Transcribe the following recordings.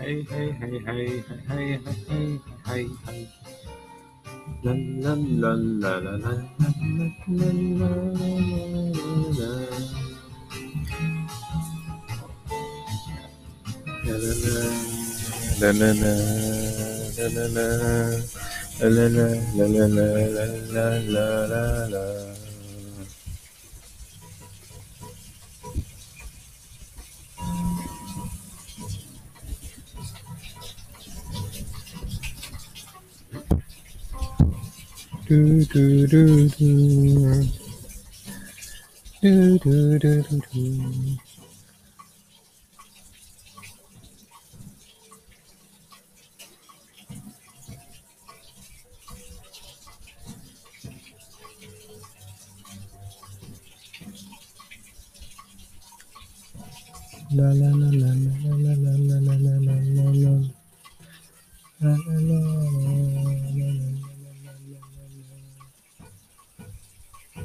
hey, hey, hey, hey, hey, hey, hey, hey, hey. La la la la la la la la la La la la la la la la la la la la la la la la la la la. do do do do do do do do do. la la la la la la la la la la la la la la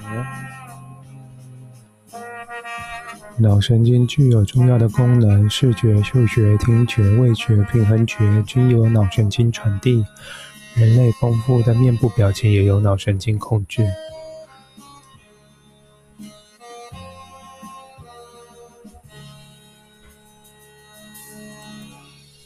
Yeah. 脑神经具有重要的功能，视觉、嗅觉、听觉、味觉、平衡觉均由脑神经传递。人类丰富的面部表情也由脑神经控制。